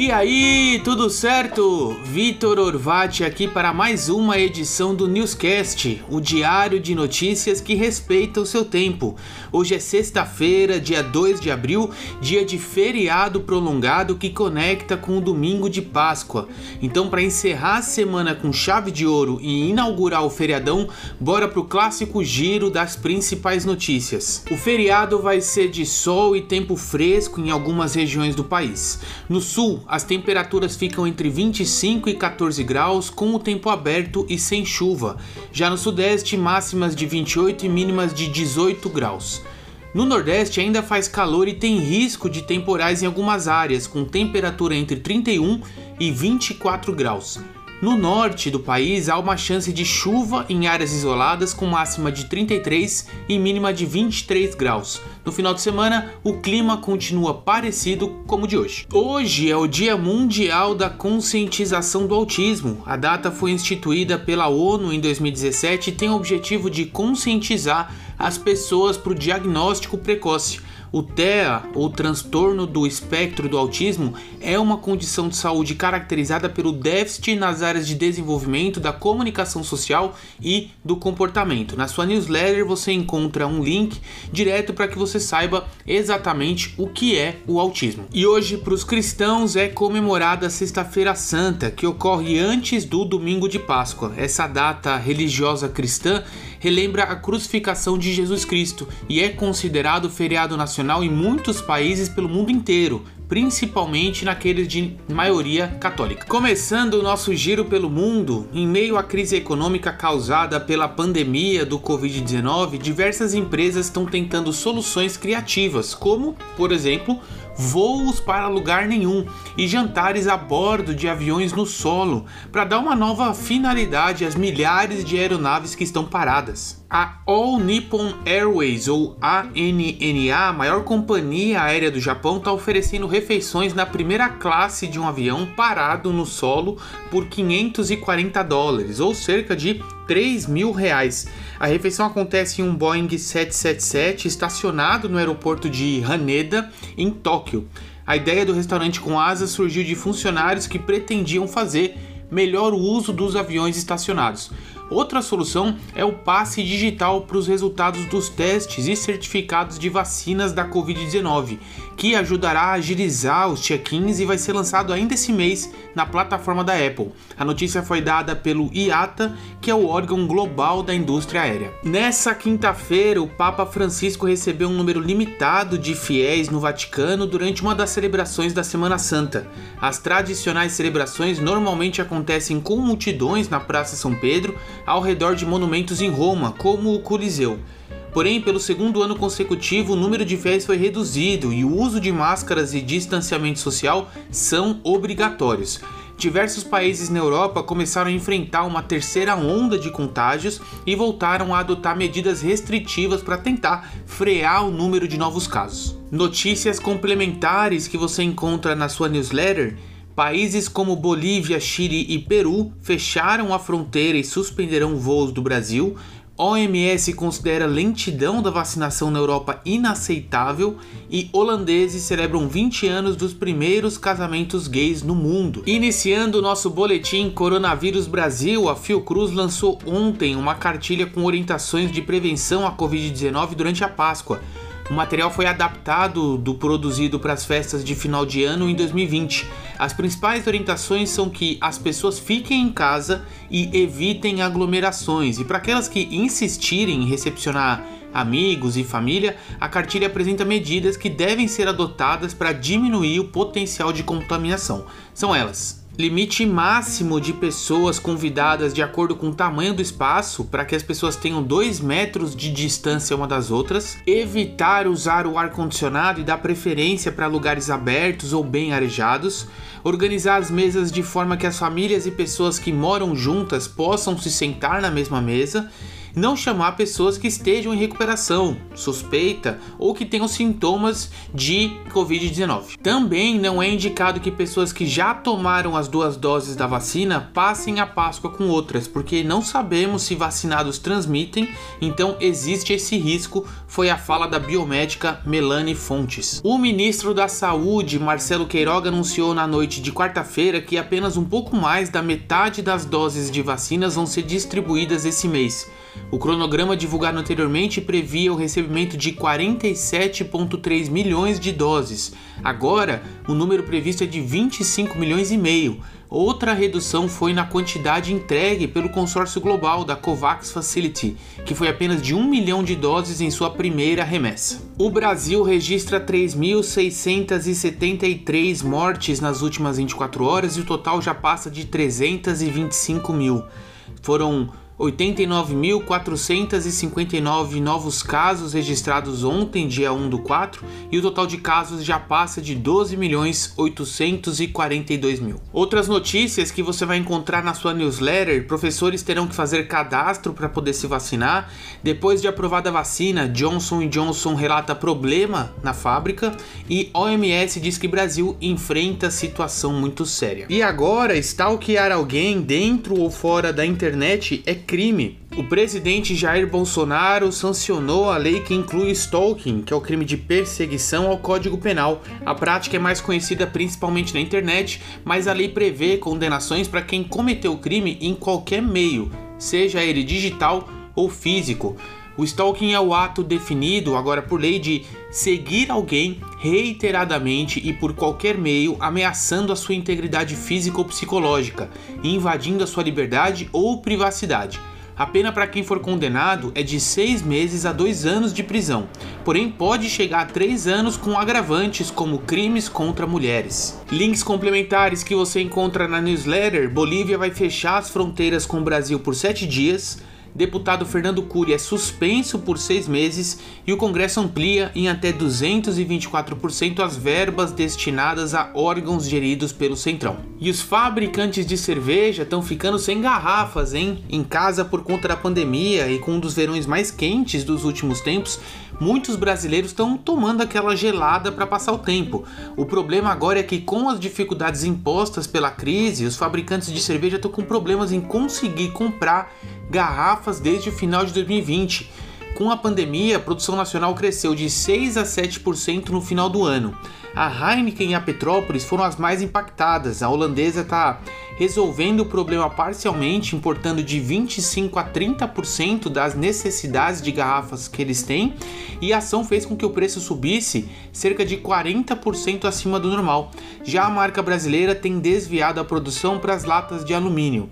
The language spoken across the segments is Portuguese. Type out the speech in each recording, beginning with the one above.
E aí, tudo certo? Vitor Orvati aqui para mais uma edição do Newscast, o diário de notícias que respeita o seu tempo. Hoje é sexta-feira, dia 2 de abril, dia de feriado prolongado que conecta com o domingo de Páscoa. Então, para encerrar a semana com chave de ouro e inaugurar o feriadão, bora pro clássico giro das principais notícias. O feriado vai ser de sol e tempo fresco em algumas regiões do país. No sul, as temperaturas ficam entre 25 e 14 graus, com o tempo aberto e sem chuva. Já no sudeste, máximas de 28 e mínimas de 18 graus. No Nordeste ainda faz calor e tem risco de temporais em algumas áreas, com temperatura entre 31 e 24 graus. No norte do país há uma chance de chuva em áreas isoladas com máxima de 33 e mínima de 23 graus. No final de semana, o clima continua parecido como o de hoje. Hoje é o Dia Mundial da Conscientização do Autismo. A data foi instituída pela ONU em 2017 e tem o objetivo de conscientizar as pessoas para o diagnóstico precoce. O TEA, ou transtorno do espectro do autismo, é uma condição de saúde caracterizada pelo déficit nas áreas de desenvolvimento da comunicação social e do comportamento. Na sua newsletter você encontra um link direto para que você saiba exatamente o que é o autismo. E hoje, para os cristãos, é comemorada a Sexta-feira Santa, que ocorre antes do domingo de Páscoa. Essa data religiosa cristã relembra a crucificação de Jesus Cristo e é considerado feriado nacional em muitos países pelo mundo inteiro, principalmente naqueles de maioria católica. Começando o nosso giro pelo mundo, em meio à crise econômica causada pela pandemia do Covid-19, diversas empresas estão tentando soluções criativas, como, por exemplo, voos para lugar nenhum e jantares a bordo de aviões no solo, para dar uma nova finalidade às milhares de aeronaves que estão paradas. A All Nippon Airways, ou ANNA, a maior companhia aérea do Japão, está oferecendo refeições na primeira classe de um avião parado no solo por 540 dólares, ou cerca de 3 mil reais. A refeição acontece em um Boeing 777 estacionado no aeroporto de Haneda, em Tóquio. A ideia do restaurante com asas surgiu de funcionários que pretendiam fazer melhor uso dos aviões estacionados. Outra solução é o passe digital para os resultados dos testes e certificados de vacinas da Covid-19, que ajudará a agilizar os check-ins e vai ser lançado ainda esse mês na plataforma da Apple. A notícia foi dada pelo IATA, que é o órgão global da indústria aérea. Nessa quinta-feira, o Papa Francisco recebeu um número limitado de fiéis no Vaticano durante uma das celebrações da Semana Santa. As tradicionais celebrações normalmente acontecem com multidões na Praça São Pedro ao redor de monumentos em Roma, como o Coliseu. Porém, pelo segundo ano consecutivo, o número de fiéis foi reduzido e o uso de máscaras e distanciamento social são obrigatórios. Diversos países na Europa começaram a enfrentar uma terceira onda de contágios e voltaram a adotar medidas restritivas para tentar frear o número de novos casos. Notícias complementares que você encontra na sua newsletter Países como Bolívia, Chile e Peru fecharam a fronteira e suspenderão voos do Brasil. OMS considera lentidão da vacinação na Europa inaceitável e holandeses celebram 20 anos dos primeiros casamentos gays no mundo. Iniciando o nosso boletim Coronavírus Brasil, a Fiocruz lançou ontem uma cartilha com orientações de prevenção à Covid-19 durante a Páscoa. O material foi adaptado do produzido para as festas de final de ano em 2020. As principais orientações são que as pessoas fiquem em casa e evitem aglomerações. E para aquelas que insistirem em recepcionar amigos e família, a cartilha apresenta medidas que devem ser adotadas para diminuir o potencial de contaminação. São elas: limite máximo de pessoas convidadas de acordo com o tamanho do espaço, para que as pessoas tenham 2 metros de distância uma das outras, evitar usar o ar-condicionado e dar preferência para lugares abertos ou bem arejados, organizar as mesas de forma que as famílias e pessoas que moram juntas possam se sentar na mesma mesa não chamar pessoas que estejam em recuperação, suspeita ou que tenham sintomas de Covid-19. Também não é indicado que pessoas que já tomaram as duas doses da vacina passem a Páscoa com outras, porque não sabemos se vacinados transmitem, então existe esse risco, foi a fala da biomédica Melanie Fontes. O ministro da Saúde, Marcelo Queiroga, anunciou na noite de quarta-feira que apenas um pouco mais da metade das doses de vacinas vão ser distribuídas esse mês. O cronograma divulgado anteriormente previa o recebimento de 47,3 milhões de doses. Agora, o número previsto é de 25 milhões e meio. Outra redução foi na quantidade entregue pelo consórcio global da COVAX Facility, que foi apenas de 1 milhão de doses em sua primeira remessa. O Brasil registra 3.673 mortes nas últimas 24 horas e o total já passa de 325 mil. Foram 89.459 novos casos registrados ontem, dia 1 do 4, e o total de casos já passa de 12.842 mil. Outras notícias que você vai encontrar na sua newsletter: professores terão que fazer cadastro para poder se vacinar. Depois de aprovada a vacina, Johnson Johnson relata problema na fábrica e OMS diz que Brasil enfrenta situação muito séria. E agora, stalkear alguém dentro ou fora da internet é crime. O presidente Jair Bolsonaro sancionou a lei que inclui stalking, que é o crime de perseguição ao Código Penal. A prática é mais conhecida principalmente na internet, mas a lei prevê condenações para quem cometeu o crime em qualquer meio, seja ele digital ou físico. O stalking é o ato definido agora por lei de seguir alguém reiteradamente e por qualquer meio ameaçando a sua integridade física ou psicológica, invadindo a sua liberdade ou privacidade. A pena para quem for condenado é de seis meses a dois anos de prisão, porém pode chegar a três anos com agravantes como crimes contra mulheres. Links complementares que você encontra na newsletter: Bolívia vai fechar as fronteiras com o Brasil por sete dias deputado Fernando Cury é suspenso por seis meses e o Congresso amplia em até 224% as verbas destinadas a órgãos geridos pelo Centrão. E os fabricantes de cerveja estão ficando sem garrafas, hein? Em casa por conta da pandemia e com um dos verões mais quentes dos últimos tempos, muitos brasileiros estão tomando aquela gelada para passar o tempo. O problema agora é que, com as dificuldades impostas pela crise, os fabricantes de cerveja estão com problemas em conseguir comprar garrafas desde o final de 2020. Com a pandemia, a produção nacional cresceu de 6 a 7% no final do ano. A Heineken e a Petrópolis foram as mais impactadas. A holandesa está resolvendo o problema parcialmente, importando de 25 a 30% das necessidades de garrafas que eles têm, e a ação fez com que o preço subisse cerca de 40% acima do normal. Já a marca brasileira tem desviado a produção para as latas de alumínio.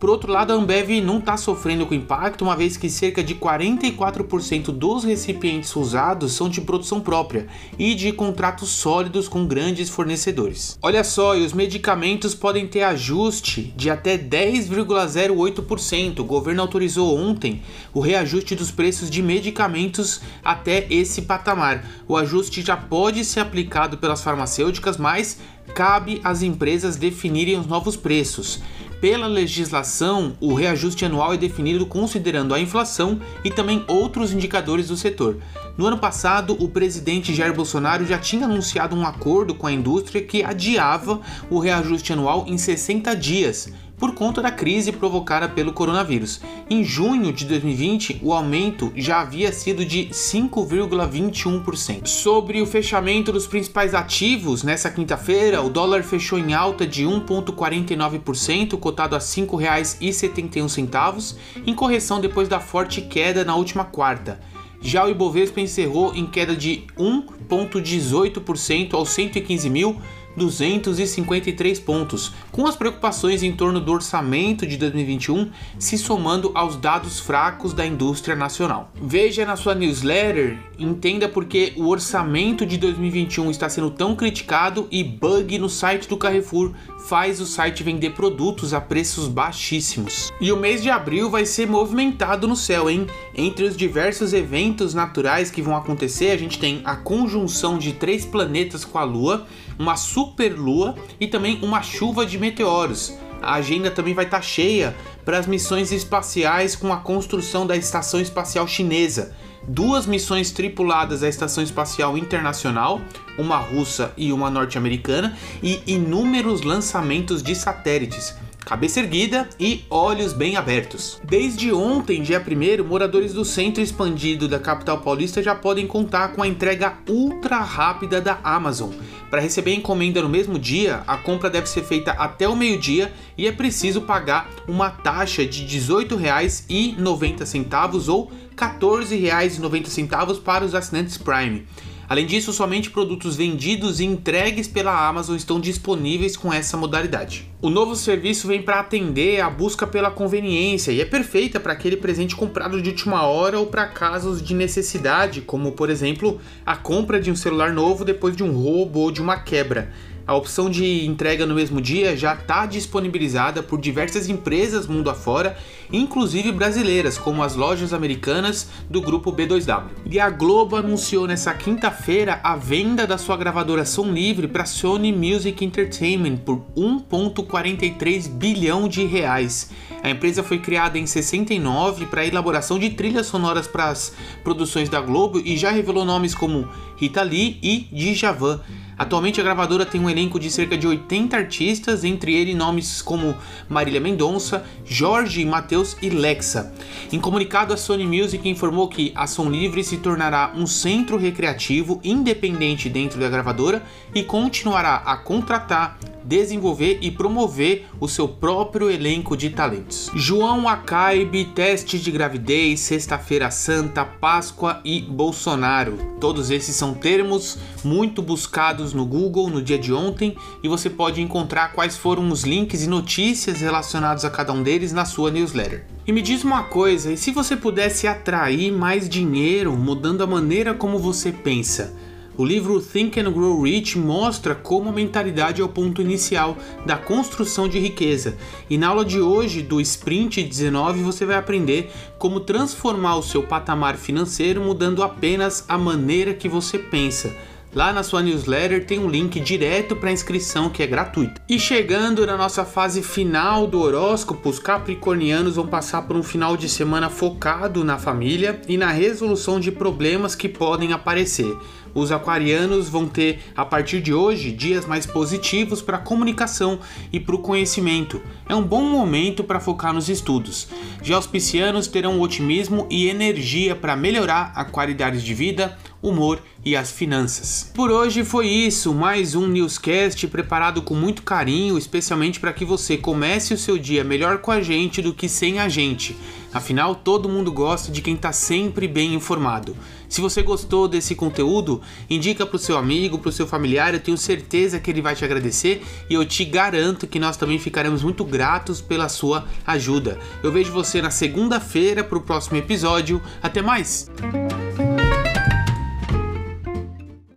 Por outro lado, a Ambev não está sofrendo com impacto, uma vez que cerca de 44% dos recipientes usados são de produção própria e de contratos sólidos com grandes fornecedores. Olha só, e os medicamentos podem ter ajuste de até 10,08%. O governo autorizou ontem o reajuste dos preços de medicamentos até esse patamar. O ajuste já pode ser aplicado pelas farmacêuticas, mas cabe às empresas definirem os novos preços. Pela legislação, o reajuste anual é definido considerando a inflação e também outros indicadores do setor. No ano passado, o presidente Jair Bolsonaro já tinha anunciado um acordo com a indústria que adiava o reajuste anual em 60 dias, por conta da crise provocada pelo coronavírus. Em junho de 2020, o aumento já havia sido de 5,21%. Sobre o fechamento dos principais ativos, nessa quinta-feira, o dólar fechou em alta de 1,49%, cotado a R$ 5,71, em correção depois da forte queda na última quarta. Já o Ibovespa encerrou em queda de 1,18% aos 115 mil 253 pontos, com as preocupações em torno do orçamento de 2021 se somando aos dados fracos da indústria nacional. Veja na sua newsletter, entenda por que o orçamento de 2021 está sendo tão criticado e bug no site do Carrefour faz o site vender produtos a preços baixíssimos. E o mês de abril vai ser movimentado no céu, hein? Entre os diversos eventos naturais que vão acontecer, a gente tem a conjunção de três planetas com a Lua, uma superlua e também uma chuva de meteoros. a agenda também vai estar tá cheia para as missões espaciais com a construção da Estação Espacial Chinesa. Duas missões tripuladas à Estação Espacial Internacional, uma russa e uma norte-americana, e inúmeros lançamentos de satélites cabeça erguida e olhos bem abertos. Desde ontem, dia 1, moradores do centro expandido da capital paulista já podem contar com a entrega ultra rápida da Amazon. Para receber a encomenda no mesmo dia, a compra deve ser feita até o meio-dia e é preciso pagar uma taxa de R$ 18,90 ou R$ 14,90 para os assinantes Prime. Além disso, somente produtos vendidos e entregues pela Amazon estão disponíveis com essa modalidade. O novo serviço vem para atender a busca pela conveniência e é perfeita para aquele presente comprado de última hora ou para casos de necessidade, como por exemplo a compra de um celular novo depois de um roubo ou de uma quebra. A opção de entrega no mesmo dia já está disponibilizada por diversas empresas mundo afora, inclusive brasileiras, como as lojas americanas do grupo B2W. E a Globo anunciou nessa quinta-feira a venda da sua gravadora Som Livre para Sony Music Entertainment por 1,43 bilhão de reais. A empresa foi criada em 69 para a elaboração de trilhas sonoras para as produções da Globo e já revelou nomes como Rita Lee e Djavan. Atualmente a gravadora tem um elenco de cerca de 80 artistas, entre eles nomes como Marília Mendonça, Jorge, Matheus e Lexa. Em comunicado, a Sony Music informou que a Som Livre se tornará um centro recreativo independente dentro da gravadora e continuará a contratar, desenvolver e promover o seu próprio elenco de talentos. João Acaibe, teste de gravidez, Sexta-feira Santa, Páscoa e Bolsonaro. Todos esses são termos muito buscados no Google no dia de ontem e você pode encontrar quais foram os links e notícias relacionados a cada um deles na sua newsletter. E me diz uma coisa, e se você pudesse atrair mais dinheiro mudando a maneira como você pensa? O livro Think and Grow Rich mostra como a mentalidade é o ponto inicial da construção de riqueza. E na aula de hoje do Sprint 19 você vai aprender como transformar o seu patamar financeiro mudando apenas a maneira que você pensa. Lá na sua newsletter tem um link direto para inscrição que é gratuito. E chegando na nossa fase final do horóscopo, os capricornianos vão passar por um final de semana focado na família e na resolução de problemas que podem aparecer. Os aquarianos vão ter, a partir de hoje, dias mais positivos para a comunicação e para o conhecimento. É um bom momento para focar nos estudos. Já os piscianos terão otimismo e energia para melhorar a qualidade de vida, humor e as finanças. Por hoje foi isso, mais um newscast preparado com muito carinho, especialmente para que você comece o seu dia melhor com a gente do que sem a gente. Afinal, todo mundo gosta de quem está sempre bem informado. Se você gostou desse conteúdo, indica para o seu amigo, para o seu familiar, eu tenho certeza que ele vai te agradecer e eu te garanto que nós também ficaremos muito gratos pela sua ajuda. Eu vejo você na segunda-feira para o próximo episódio. Até mais!